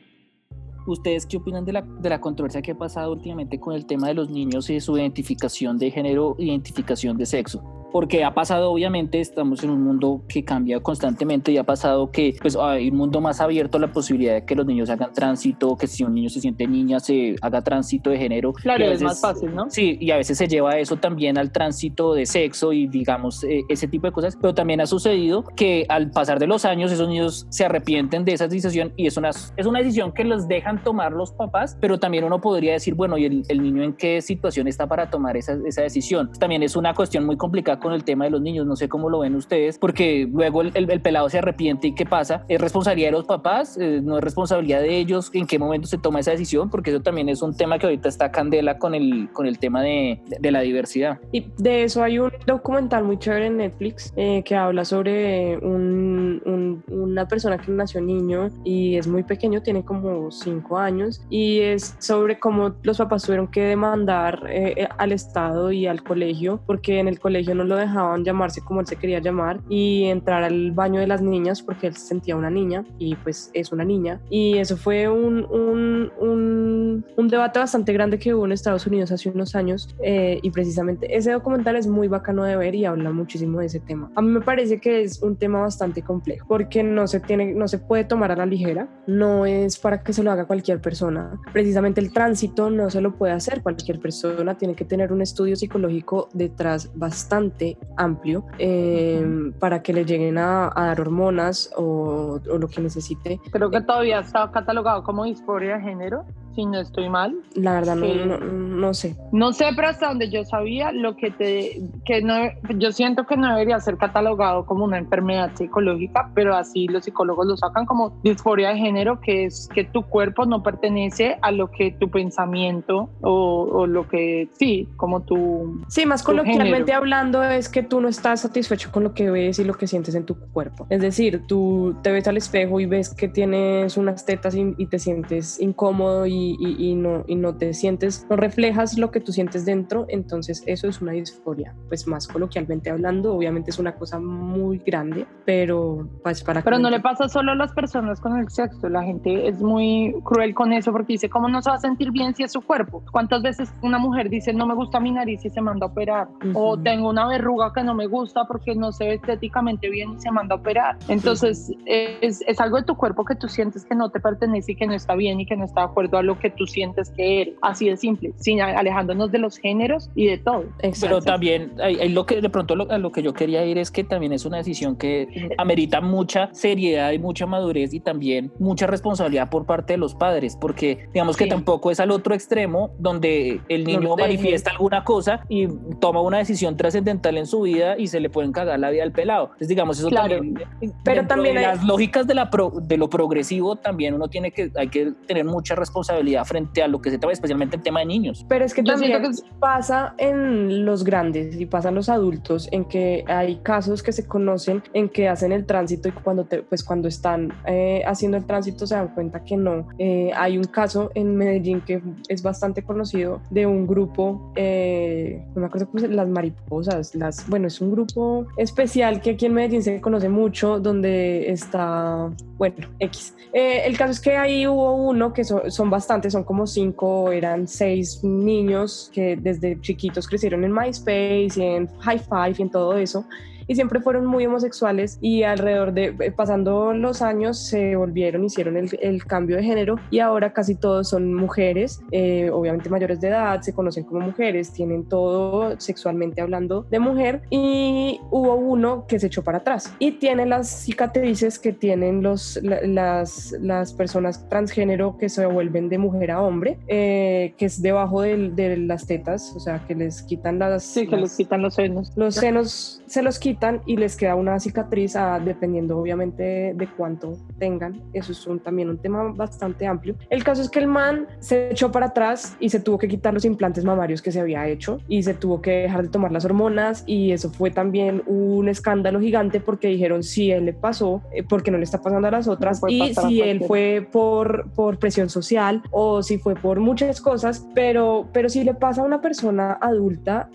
¿Ustedes qué opinan de la, de la controversia que ha pasado últimamente con el tema de los niños y su identificación de género, identificación de sexo? Porque ha pasado, obviamente, estamos en un mundo que cambia constantemente y ha pasado que pues hay un mundo más abierto a la posibilidad de que los niños hagan tránsito, que si un niño se siente niña se haga tránsito de género. Claro, es más fácil, ¿no? Sí, y a veces se lleva eso también al tránsito de sexo y digamos eh, ese tipo de cosas, pero también ha sucedido que al pasar de los años esos niños se arrepienten de esa decisión y es una, es una decisión que los dejan tomar los papás, pero también uno podría decir, bueno, ¿y el, el niño en qué situación está para tomar esa, esa, decisión? También es una cuestión muy complicada con el tema de los niños, no sé cómo lo ven ustedes, porque luego el, el, pelado se arrepiente y ¿qué pasa? ¿Es responsabilidad de los papás? Eh, ¿No es responsabilidad de ellos? ¿En qué momento se toma esa decisión? Porque eso también es un tema que ahorita está candela con el, con el tema de, de, la diversidad. Y de eso hay un documental muy chévere en Netflix eh, que habla sobre un, un, una persona que nació niño y es muy pequeño, tiene como cinco años, y es sobre cómo los papás tuvieron que demandar eh, al Estado y al colegio, porque en el colegio no lo dejaban llamarse como él se quería llamar y entrar al baño de las niñas porque él se sentía una niña y pues es una niña. Y eso fue un, un, un, un debate bastante grande que hubo en Estados Unidos hace unos años eh, y precisamente ese documental es muy bacano de ver y habla muchísimo de ese tema. A mí me parece que es un tema bastante complejo porque no se, tiene, no se puede tomar a la ligera, no es para que se lo haga cualquier persona. Precisamente el tránsito no se lo puede hacer cualquier persona, tiene que tener un estudio psicológico detrás bastante amplio eh, para que le lleguen a, a dar hormonas o, o, lo que necesite. Creo que todavía está catalogado como disforia de género si no estoy mal. La verdad, no, no, no, sé. No sé, pero hasta donde yo sabía, lo que te. que no, yo siento que no debería ser catalogado como una enfermedad psicológica, pero así los psicólogos lo sacan como disforia de género, que es que tu cuerpo no pertenece a lo que tu pensamiento o, o lo que. sí, como tu. Sí, más coloquialmente hablando, es que tú no estás satisfecho con lo que ves y lo que sientes en tu cuerpo. Es decir, tú te ves al espejo y ves que tienes unas tetas y, y te sientes incómodo y y, no, y no te sientes, no reflejas lo que tú sientes dentro, entonces eso es una disforia. Pues más coloquialmente hablando, obviamente es una cosa muy grande, pero pues para... Pero no le pasa solo a las personas con el sexo, la gente es muy cruel con eso porque dice, ¿cómo no se va a sentir bien si es su cuerpo? ¿Cuántas veces una mujer dice, no me gusta mi nariz y se manda a operar? Uh -huh. O tengo una verruga que no me gusta porque no se ve estéticamente bien y se manda a operar. Entonces uh -huh. es, es algo de tu cuerpo que tú sientes que no te pertenece y que no está bien y que no está de acuerdo a lo que tú sientes que eres. Así de simple, sin alejándonos de los géneros y de todo. Exacto. Pero también, hay, hay lo que de pronto lo, a lo que yo quería ir es que también es una decisión que amerita mucha seriedad y mucha madurez y también mucha responsabilidad por parte de los padres, porque digamos sí. que tampoco es al otro extremo donde el niño no manifiesta alguna cosa y toma una decisión trascendental en su vida y se le pueden cagar la vida al pelado. Entonces, digamos, eso claro. también. Pero también hay... las lógicas de, la pro, de lo progresivo también uno tiene que, hay que tener mucha responsabilidad frente a lo que se trata, especialmente el tema de niños. Pero es que Yo también que... pasa en los grandes y pasa en los adultos, en que hay casos que se conocen en que hacen el tránsito y cuando, te, pues cuando están eh, haciendo el tránsito se dan cuenta que no. Eh, hay un caso en Medellín que es bastante conocido de un grupo, eh, no me acuerdo cómo se las mariposas, las, bueno, es un grupo especial que aquí en Medellín se conoce mucho, donde está, bueno, X. Eh, el caso es que ahí hubo uno que son, son son como cinco, eran seis niños que desde chiquitos crecieron en MySpace y en High Five y en todo eso y siempre fueron muy homosexuales y alrededor de eh, pasando los años se volvieron, hicieron el, el cambio de género y ahora casi todos son mujeres, eh, obviamente mayores de edad, se conocen como mujeres, tienen todo sexualmente hablando de mujer y hubo uno que se echó para atrás y tiene las cicatrices que tienen los, las, las personas transgénero que se vuelven de mujer a hombre, eh, que es debajo de, de, las tetas, o sea, que les quitan las... Sí, que las, les quitan los senos. Los senos se los quitan y les queda una cicatriz a, dependiendo obviamente de cuánto tengan. Eso es un, también un tema bastante amplio. El caso es que el man se echó para atrás y se tuvo que quitar los implantes mamarios que se había hecho y se tuvo que dejar de tomar las hormonas y eso fue también un escándalo gigante porque dijeron si él le pasó, eh, porque no le está pasando a las otras no y si él fue por, por presión social o si fue por muchas cosas, pero, pero si le pasa a una persona adulta,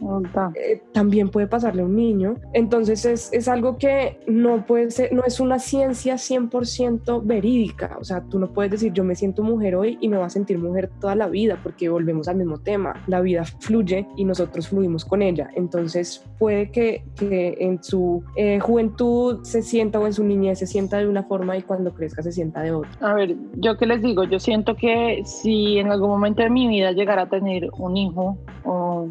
eh, también puede pasarle a un niño. Entonces Entonces es, es, algo que no puede ser, no es una ciencia 100% verídica. O sea, tú no puedes decir yo me siento mujer hoy y me voy a sentir mujer toda la vida porque volvemos al mismo tema. La vida fluye y nosotros fluimos con ella. Entonces puede que, que en su eh, juventud se sienta o en su niñez se sienta de una forma y cuando crezca se sienta de otra. A ver, yo qué les digo, yo siento que si en algún momento de mi vida llegara a tener un hijo o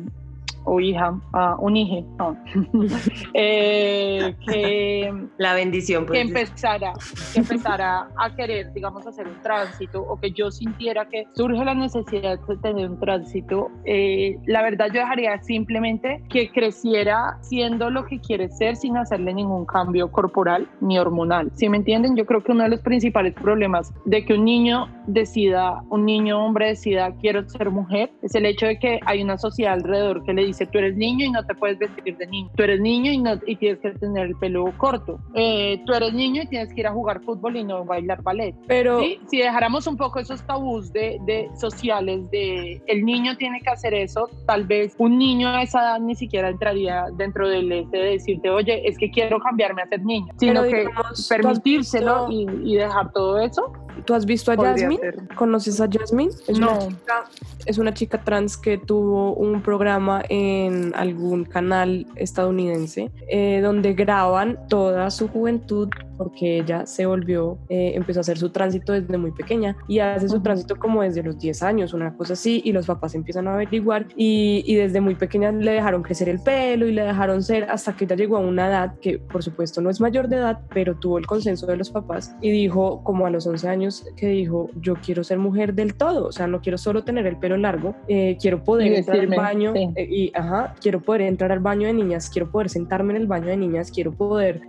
o hija, uh, un hijo, eh, que la bendición que empezara, que empezara a querer, digamos, hacer un tránsito o que yo sintiera que surge la necesidad de tener un tránsito, eh, la verdad yo dejaría simplemente que creciera siendo lo que quiere ser sin hacerle ningún cambio corporal ni hormonal. Si me entienden, yo creo que uno de los principales problemas de que un niño decida, un niño hombre decida quiero ser mujer, es el hecho de que hay una sociedad alrededor que le dice tú eres niño y no te puedes vestir de niño, tú eres niño y, no, y tienes que tener el pelo corto, eh, tú eres niño y tienes que ir a jugar fútbol y no bailar ballet. Pero si dejáramos un poco esos tabús de, de, sociales de el niño tiene que hacer eso, tal vez un niño a esa edad ni siquiera entraría dentro del ese de decirte, oye, es que quiero cambiarme a ser niño, sino que permitírselo y, y dejar todo eso ¿Tú has visto a Jasmine? ¿Conoces a Jasmine? Es no. Una chica, es una chica trans que tuvo un programa en algún canal estadounidense eh, donde graban toda su juventud porque ella se volvió, eh, empezó a hacer su tránsito desde muy pequeña y hace su tránsito como desde los 10 años, una cosa así, y los papás empiezan a averiguar y, y desde muy pequeña le dejaron crecer el pelo y le dejaron ser hasta que ella llegó a una edad que por supuesto no es mayor de edad, pero tuvo el consenso de los papás y dijo como a los 11 años que dijo yo quiero ser mujer del todo, o sea, no quiero solo tener el pelo largo, eh, quiero poder entrar al baño eh, y ajá, quiero poder entrar al baño de niñas, quiero poder sentarme en el baño de niñas, quiero poder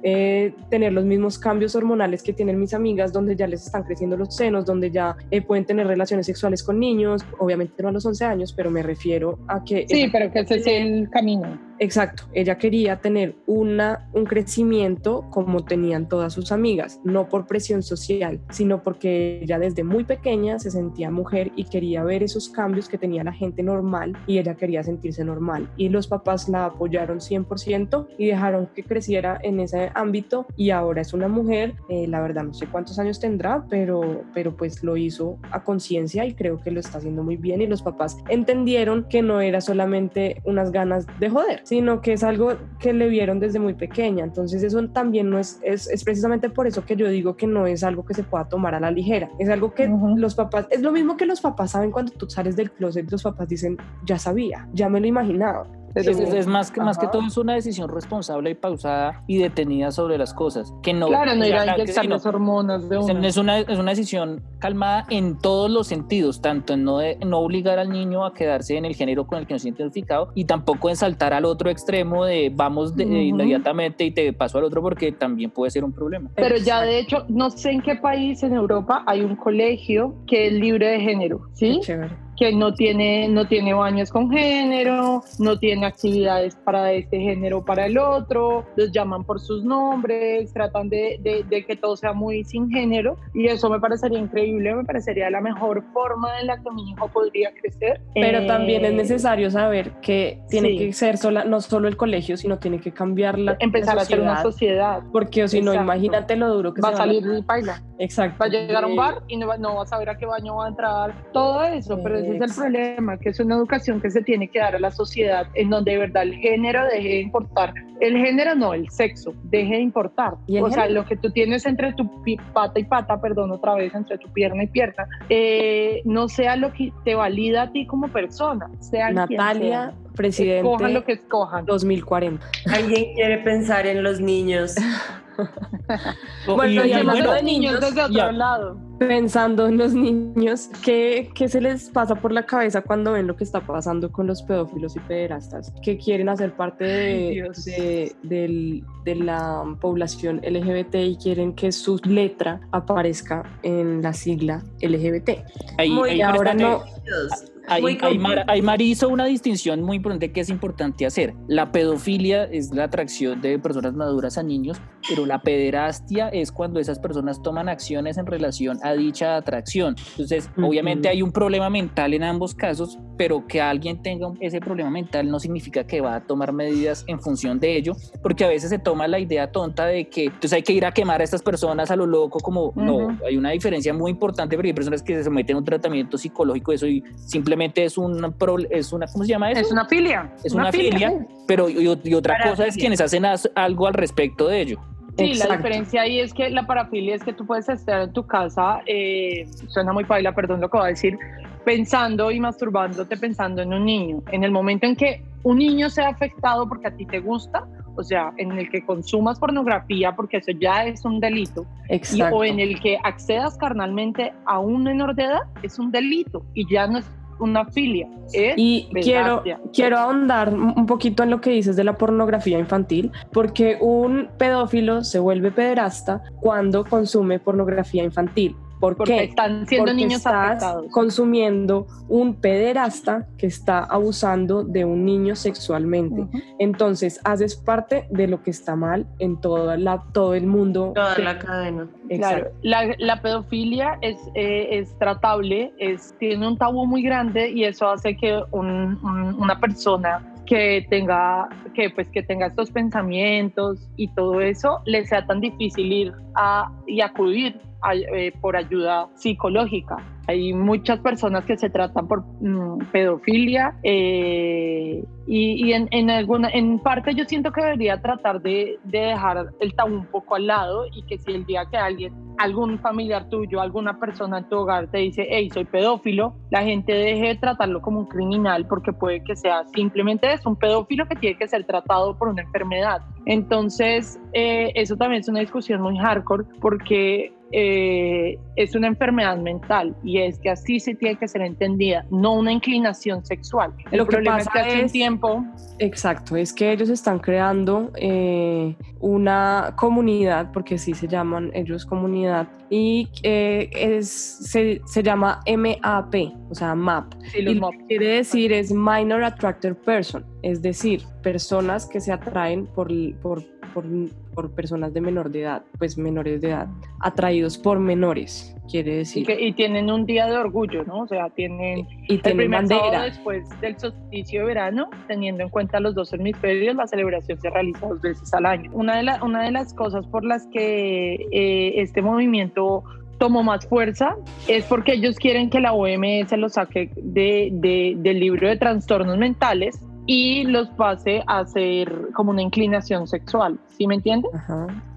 tener los mismos cambios hormonales que tienen mis amigas, donde ya les están creciendo los senos, donde ya eh, pueden tener relaciones sexuales con niños, obviamente no a los 11 años, pero me refiero a que... Sí, pero que ese es el camino. Exacto, ella quería tener una, un crecimiento como tenían todas sus amigas, no por presión social, sino porque ella desde muy pequeña se sentía mujer y quería ver esos cambios que tenía la gente normal y ella quería sentirse normal. Y los papás la apoyaron 100% y dejaron que creciera en ese ámbito y ahora es una mujer, eh, la verdad no sé cuántos años tendrá, pero, pero pues lo hizo a conciencia y creo que lo está haciendo muy bien y los papás entendieron que no era solamente unas ganas de joder, sino que es algo que le vieron desde muy pequeña. Entonces eso también no es, es, es precisamente por eso que yo digo que no es algo que se pueda tomar a la ligera. Es algo que los papás, es lo mismo que los papás saben cuando tú sales del closet, los papás dicen, ya sabía, ya me lo imaginaba. Es, más, que, más que todo es una decisión responsable y pausada y detenida sobre las cosas. Que no, claro, no ir a inyectar las hormonas de una. Es una, es una decisión calmada en todos los sentidos, tanto en no, de, no obligar al niño a quedarse en el género con el que no se siente identificado y tampoco en saltar al otro extremo de vamos de, inmediatamente y te paso al otro porque también puede ser un problema. Pero ya de hecho, no sé en qué país en Europa hay un colegio que es libre de género, ¿sí? Qué chévere que no tiene, no tiene baños con género, no tiene actividades para este género para el otro, los llaman por sus nombres, tratan de, de, que todo sea muy sin género y eso me parecería increíble, me parecería la mejor forma en la que mi hijo podría crecer. Pero también es eh, necesario saber que tiene que ser sola, no solo el colegio, sino tiene que cambiar la Empezar a ser una sociedad. Porque si no, imagínate lo duro que va a salir y baila. Exacto. Va a llegar a un bar y no va, no va a saber a qué baño va a entrar, todo eso, pero ese es el problema, que es una educación que se tiene que dar a la sociedad en donde de verdad el género deje de importar. El género no, el sexo, deje de importar. o sea, lo que tú tienes entre tu pata y pata, perdón, otra vez, entre tu pierna y pierna, eh, no sea lo que te valida a ti como persona. Sea Natalia, presidente. Escojan lo que escojan. 2040. ¿Alguien quiere pensar en los niños? bueno, y, de niños desde otro lado. Pensando en los niños, ¿qué, ¿qué, se les pasa por la cabeza cuando ven lo que está pasando con los pedófilos y pederastas? Que quieren hacer parte de, de, la población LGBT y quieren que su letra aparezca en la sigla LGBT. Ahí, ahora no Ahí, ahí, Mar, hizo una distinción muy importante que es importante hacer. La pedofilia es la atracción de personas maduras a niños, pero la pederastia es cuando esas personas toman acciones en relación a dicha atracción. Entonces, obviamente hay un problema mental en ambos casos, pero que alguien tenga ese problema mental no significa que va a tomar medidas en función de ello, porque a veces se toma la idea tonta de que entonces hay que ir a quemar a estas personas a lo loco, como no, hay una diferencia muy importante, porque hay personas que se someten a un tratamiento psicológico, eso y simplemente es un es una, ¿cómo se llama eso? Es una filia. Es una, filia, pero y, otra cosa es quienes hacen algo al respecto de ello. Sí, la diferencia ahí es que la parafilia es que tú puedes estar en tu casa, eh, suena muy paila, perdón lo que voy a decir, pensando y masturbándote pensando en un niño. En el momento en que un niño sea afectado porque a ti te gusta, o sea, en el que consumas pornografía porque eso ya es un delito, o en el que accedas carnalmente a un menor de edad, es un delito y ya no es una filia. y quiero, quiero ahondar un poquito en lo que dices de la pornografía infantil, porque un pedófilo se vuelve pederasta cuando consume pornografía infantil. ¿Por Porque están siendo niños estás consumiendo un pederasta que está abusando de un niño sexualmente. Entonces, haces parte de lo que está mal en toda la, todo el mundo. Toda la cadena. Claro, la, pedofilia es, eh, es tratable, es, tiene un tabú muy grande y eso hace que una persona que tenga, que, pues, que tenga estos pensamientos y todo eso, le sea tan difícil ir a, y acudir por ayuda psicológica. Hay muchas personas que se tratan por mm, pedofilia eh, y, en, en, alguna, en parte yo siento que debería tratar de, de, dejar el tabú un poco al lado y que si el día que alguien, algún familiar tuyo, alguna persona en tu hogar te dice, hey, soy pedófilo, la gente deje de tratarlo como un criminal porque puede que sea simplemente es un pedófilo que tiene que ser tratado por una enfermedad. Entonces, eh, eso también es una discusión muy hardcore porque eh, es una enfermedad mental y es que así se tiene que ser entendida, no una inclinación sexual. El Lo problema es que hace un tiempo... Exacto, es que ellos están creando eh, una comunidad, porque sí se llaman ellos comunidad, y eh, es, se, se, llama MAP, o sea, MAP. y lo que quiere decir es Minor Attractor Person, es decir, personas que se atraen por, por, por, por personas de menor de edad, pues menores de edad, atraídos por menores, quiere decir. Y, que, y tienen un día de orgullo, ¿no? O sea, tienen, y tienen el bandera. después del solsticio de verano, teniendo en cuenta los dos hemisferios, la celebración se realiza dos veces al año. Una de, la, una de las cosas por las que eh, este movimiento tomó más fuerza es porque ellos quieren que la OMS lo saque de, de, del libro de trastornos mentales y los pase a ser como una inclinación sexual, ¿sí me entiendes?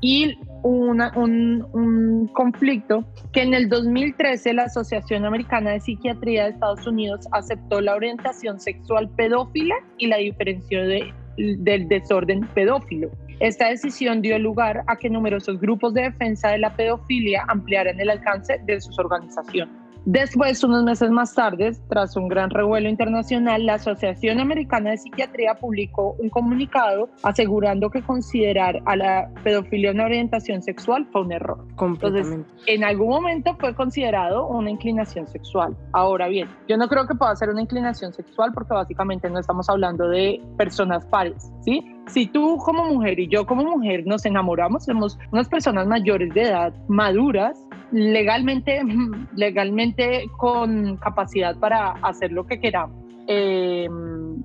Y una, un, un, conflicto que en el 2013 la Asociación Americana de Psiquiatría de Estados Unidos aceptó la orientación sexual pedófila y la diferenció de, del desorden pedófilo. Esta decisión dio lugar a que numerosos grupos de defensa de la pedofilia ampliaran el alcance de sus organizaciones. Después, unos meses más tarde, tras un gran revuelo internacional, la Asociación Americana de Psiquiatría publicó un comunicado asegurando que considerar a la pedofilia una orientación sexual fue un error. Entonces, en algún momento fue considerado una inclinación sexual. Ahora bien, yo no creo que pueda ser una inclinación sexual porque básicamente no estamos hablando de personas pares, ¿sí? Si tú como mujer y yo como mujer nos enamoramos, somos unas personas mayores de edad, maduras, legalmente, legalmente con capacidad para hacer lo que queramos, em,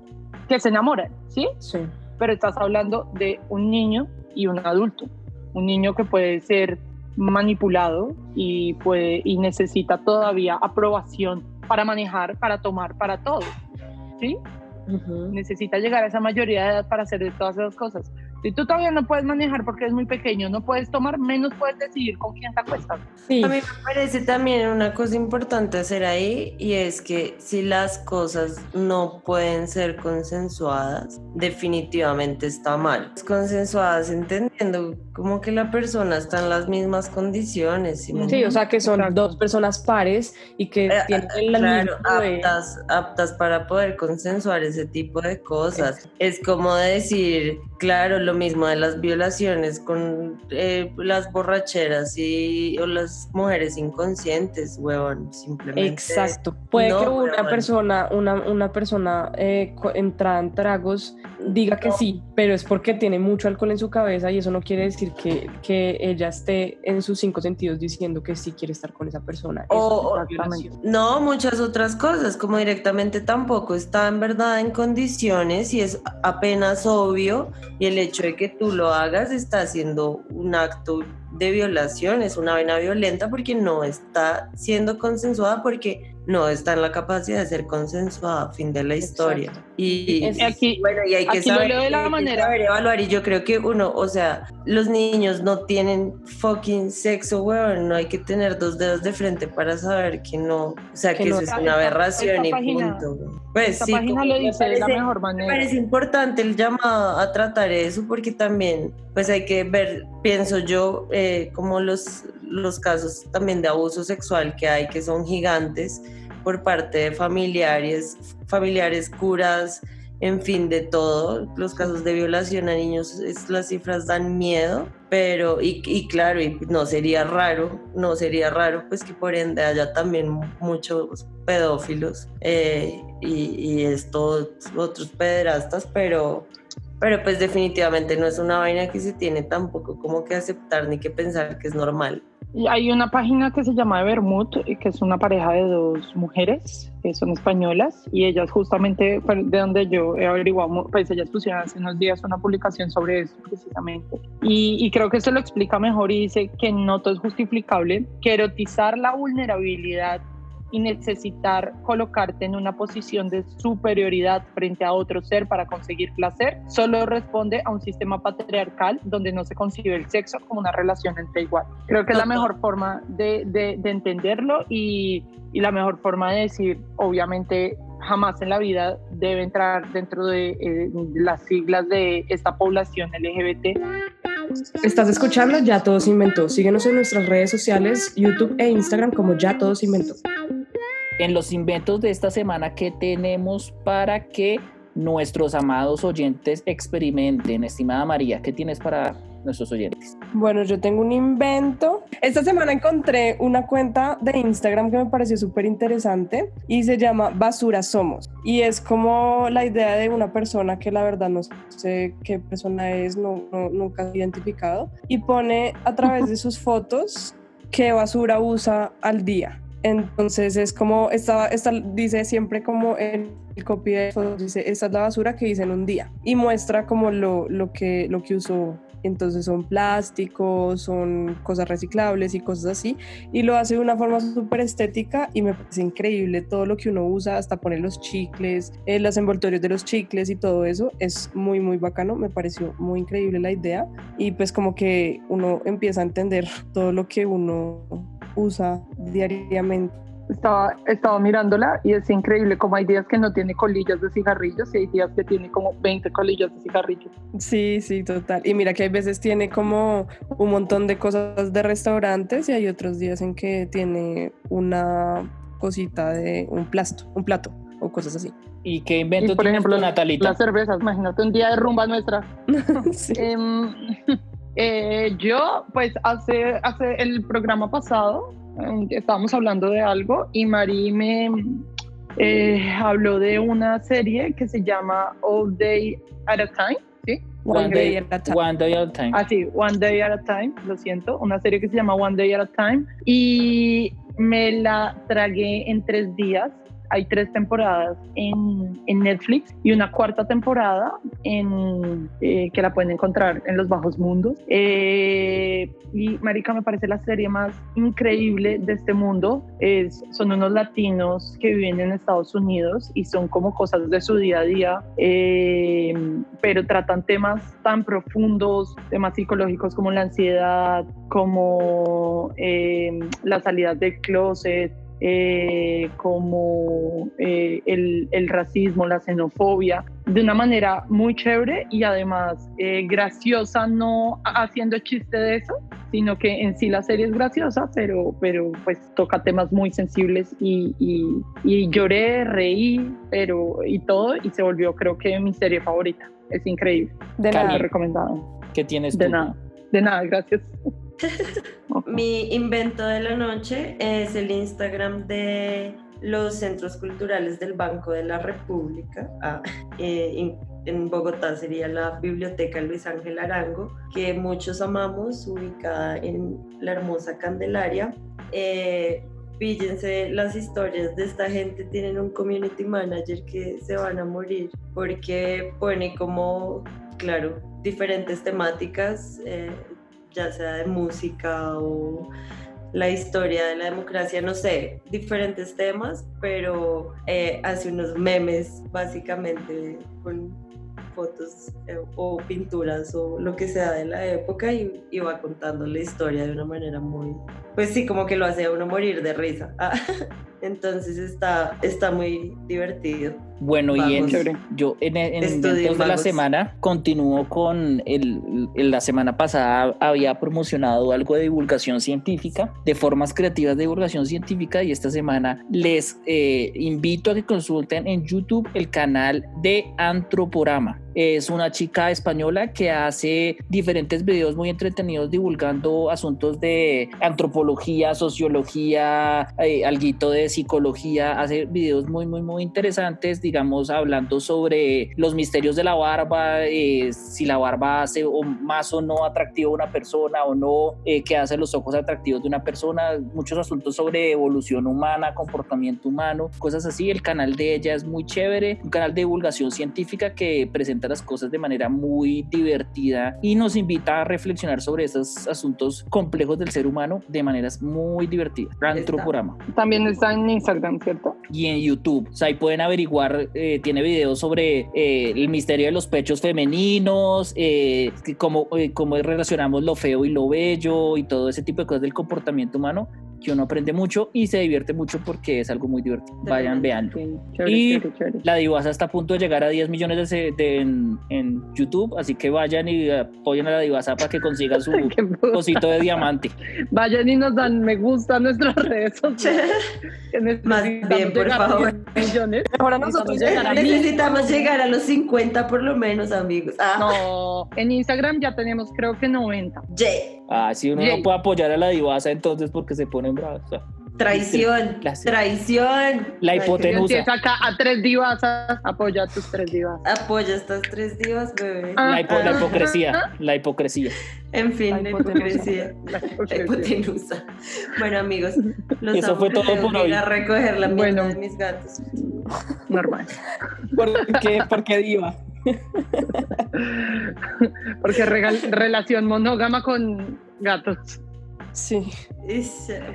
que se enamoran, ¿sí? Sí. Pero estás hablando de un niño y un adulto, un niño que puede ser manipulado y puede y necesita todavía aprobación para manejar, para tomar, para todo, ¿sí? Necesita llegar a esa mayoría de edad para hacer todas esas cosas. Si tú todavía no puedes manejar porque es muy pequeño, no puedes tomar, menos puedes decidir con quién te acuestas. Sí. A mí me parece también una cosa importante hacer ahí y es que si las cosas no pueden ser consensuadas, definitivamente está mal. Consensuadas entendiendo como que la persona está en las mismas condiciones. sí, o sea que son dos personas pares y que eh, tienen la claro, aptas, aptas para poder consensuar ese tipo de cosas. Es como decir, claro, lo mismo de las violaciones con eh, las borracheras y o las mujeres inconscientes, huevón, simplemente. Exacto. Puede No, que una huevón. persona, una, una persona eh, entrada en tragos diga que sí, pero es porque tiene mucho alcohol en su cabeza y eso no quiere decir que, que ella esté en sus cinco sentidos diciendo que sí quiere estar con esa persona. O- es. No, muchas otras cosas, como directamente tampoco está en verdad en condiciones y es apenas obvio y el hecho de que tú lo hagas está haciendo un acto de violación, es una vena violenta porque no está siendo consensuada porque no está en la capacidad de ser consensuada, fin de la historia. Exacto. Y, Es- Aquí- bueno, y hay que saber, leo de la hay que manera- saber evaluar y yo creo que uno, o sea, los niños no tienen fucking sexo, weón, no hay que tener dos dedos de frente para saber que no, o sea, Que que, no- eso es una aberración esta y página- punto. weón. Pues Esta sí, página lo me dice de la mejor me manera. parece importante el llamado a tratar eso porque también pues hay que ver, pienso yo, eh, como los, los casos también de abuso sexual que hay que son gigantes por parte de familiares, familiares curas, en fin, de todo. Los casos de violación a niños, es- las cifras dan miedo, pero, y, claro, y no sería raro, no sería raro, pues que por ende haya también muchos pedófilos eh, y, y estos otros pederastas, pero, pero pues definitivamente no es una vaina que se tiene tampoco como que aceptar ni que pensar que es normal. Hay una página que se llama Evermut, eh, que es una pareja de dos mujeres que son españolas y ellas justamente de donde yo he averiguado, pues ellas pusieron hace unos días una publicación sobre eso precisamente. Y, y creo que eso lo explica mejor y dice que no todo es justificable, que erotizar la vulnerabilidad y necesitar colocarte en una posición de superioridad frente a otro ser para conseguir placer solo responde a un sistema patriarcal donde no se concibe el sexo como una relación entre igual. Creo que es la mejor forma de, de- de entenderlo y, y la mejor forma de decir, obviamente, jamás en la vida debe entrar dentro de eh, las siglas de esta población LGBT. Estás escuchando Ya Todo se Inventó. Síguenos en nuestras redes sociales, YouTube e Instagram como Ya Todo se Inventó. En los inventos de esta semana, ¿qué tenemos para que nuestros amados oyentes experimenten? Estimada María, ¿qué tienes para nuestros oyentes? Bueno, yo tengo un invento. Esta semana encontré una cuenta de Instagram que me pareció súper interesante y se llama Basura Somos. Y es como la idea de una persona que la verdad no sé qué persona es, no, no- nunca he identificado, y pone a través de sus fotos qué basura usa al día. Entonces es como, esta, esta dice siempre como el, el copy de fotos, dice, esta es la basura que hice en un día. Y muestra como lo, lo, que, lo que usó. Entonces son plásticos, son cosas reciclables y cosas así, y lo hace de una forma súper estética y me parece increíble. Todo lo que uno usa, hasta poner los chicles, eh, los envoltorios de los chicles y todo eso, es muy, muy bacano, me pareció muy increíble la idea. Y pues como que uno empieza a entender todo lo que uno usa diariamente. Estaba, estaba mirándola y es increíble como hay días que no tiene colillas de cigarrillos y hay días que tiene como 20 colillas de cigarrillos. Sí, sí, total. Y mira que hay veces tiene como un montón de cosas de restaurantes y hay otros días en que tiene una cosita de un plato, un plato o cosas así. ¿Y qué invento Y por tienes ejemplo, tú, Natalita? las cervezas, imagínate un día de rumba nuestra. Sí. Em, eh, yo, pues hace, hace el programa pasado, eh, estábamos hablando de algo y Mari me eh, habló de una serie que se llama All Day at a Time, ¿sí? One One day day- at a time. One day at a time. Ah, sí, One Day at a Time, lo siento, una serie que se llama One Day at a Time y me la tragué en tres días. Hay tres temporadas en, en Netflix y una cuarta temporada en, eh, que la pueden encontrar en los bajos mundos. Eh, y Marica me parece la serie más increíble de este mundo. Es, son unos latinos que viven en Estados Unidos y son como cosas de su día a día, eh, pero tratan temas tan profundos, temas psicológicos como la ansiedad, como eh, la salida del closet, eh, como eh, el, el racismo, la xenofobia, de una manera muy chévere y además eh, graciosa, no haciendo chiste de eso, sino que en sí la serie es graciosa, pero, pero pues toca temas muy sensibles y, y, y lloré, reí, pero y todo, y se volvió creo que mi serie favorita. es increíble. De nada. recomendado. ¿Qué tienes De tú? nada. De nada, gracias. Mi invento de la noche es el Instagram de los centros culturales del Banco de la República. Ah, eh, en, Bogotá sería la Biblioteca Luis Ángel Arango, que muchos amamos, ubicada en la hermosa Candelaria. Eh, píllense las historias de esta gente, tienen un community manager que se van a morir porque pone como, claro, diferentes temáticas, eh, ya sea de música o la historia de la democracia, no sé, diferentes temas, pero eh, hace unos memes básicamente con fotos eh, o pinturas o lo que sea de la época y, y va contando la historia de una manera muy, pues sí, como que lo hace a uno morir de risa. Ah, Entonces está, está muy divertido. Bueno, y en, Vamos. Yo en, en Estudio Inventos de la semana continúo con el, el- la semana pasada había promocionado algo de divulgación científica, de formas creativas de divulgación científica y esta semana les eh, invito a que consulten en YouTube el canal de Antroporama. Es una chica española que hace diferentes videos muy entretenidos divulgando asuntos de antropología, sociología, eh, de psicología, hace videos muy, muy, muy interesantes, digamos, hablando sobre los misterios de la barba, eh, si la barba hace o más o no atractivo a una persona o no, eh, qué hace los ojos atractivos de una persona, muchos asuntos sobre evolución humana, comportamiento humano, cosas así. El canal de ella es muy chévere, un canal de divulgación científica que presenta las cosas de manera muy divertida y nos invita a reflexionar sobre esos asuntos complejos del ser humano de maneras muy divertidas. Antroporama También está en Instagram, ¿cierto? y en YouTube. O sea, ahí pueden averiguar, eh, tiene videos sobre eh, el misterio de los pechos femeninos, eh, cómo, eh, cómo relacionamos lo feo y lo bello y todo ese tipo de cosas del comportamiento humano que uno aprende mucho y se divierte mucho porque es algo muy divertido. Vayan, vean. Sí, chévere, Y- chévere, chévere. La Divasa está a punto de llegar a 10 millones de, se- de- en, en YouTube, así que vayan y apoyen a la Divasa para que consiga su cosito de diamante. Vayan y nos dan me gusta en nuestras redes sociales. Más bien, por a favor. 10 millones. Mejor a nosotros Necesitamos llegar a. Necesitamos llegar a los 50 por lo menos, amigos. Ah, No, en Instagram ya tenemos creo que 90. Ye. Ah, si uno no puede apoyar a la Divasa, entonces porque se ponen bravos. O sea, Traición, La- traición. La hipotenusa. Empieza acá a tres divas, apoya a tus tres divas. Apoya estas tres divas, bebé. Ah, La, hipo- la ah, hipocresía, la hipocresía. En fin, La la hipotenusa. hipocresía. La hipotenusa. Bueno, amigos, los Eso amo fue todo por hoy. a recoger la Bueno. de mis gatos. Normal. ¿Por qué, ¿Por qué diva? Porque regal- relación monógama con gatos. Sí.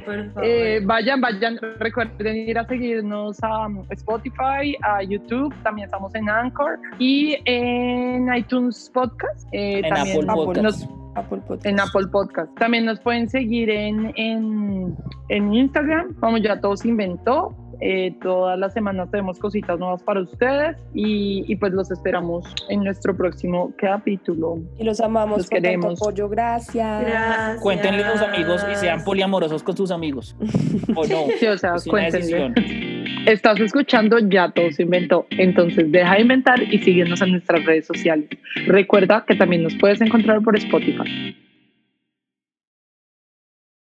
Por favor. Eh, vayan, vayan, recuerden ir a seguirnos a Spotify, a YouTube, también estamos en Anchor y en iTunes Podcast. eh, En también Apple Podcast. nos- Apple Podcast. en Apple Podcast. También nos pueden seguir en, en, en Instagram, como ya todo se inventó. Eh, todas las semanas tenemos cositas nuevas para ustedes y, y pues los esperamos en nuestro próximo capítulo. Y los amamos Los por queremos. tanto apoyo. Gracias. Gracias. Cuéntenle a sus amigos y sean poliamorosos con sus amigos. O no. Sí, o sea, Es cuéntenle. Estás escuchando Ya Todo se inventó. Entonces deja de inventar y síguenos en nuestras redes sociales. Recuerda que también nos puedes encontrar por Spotify.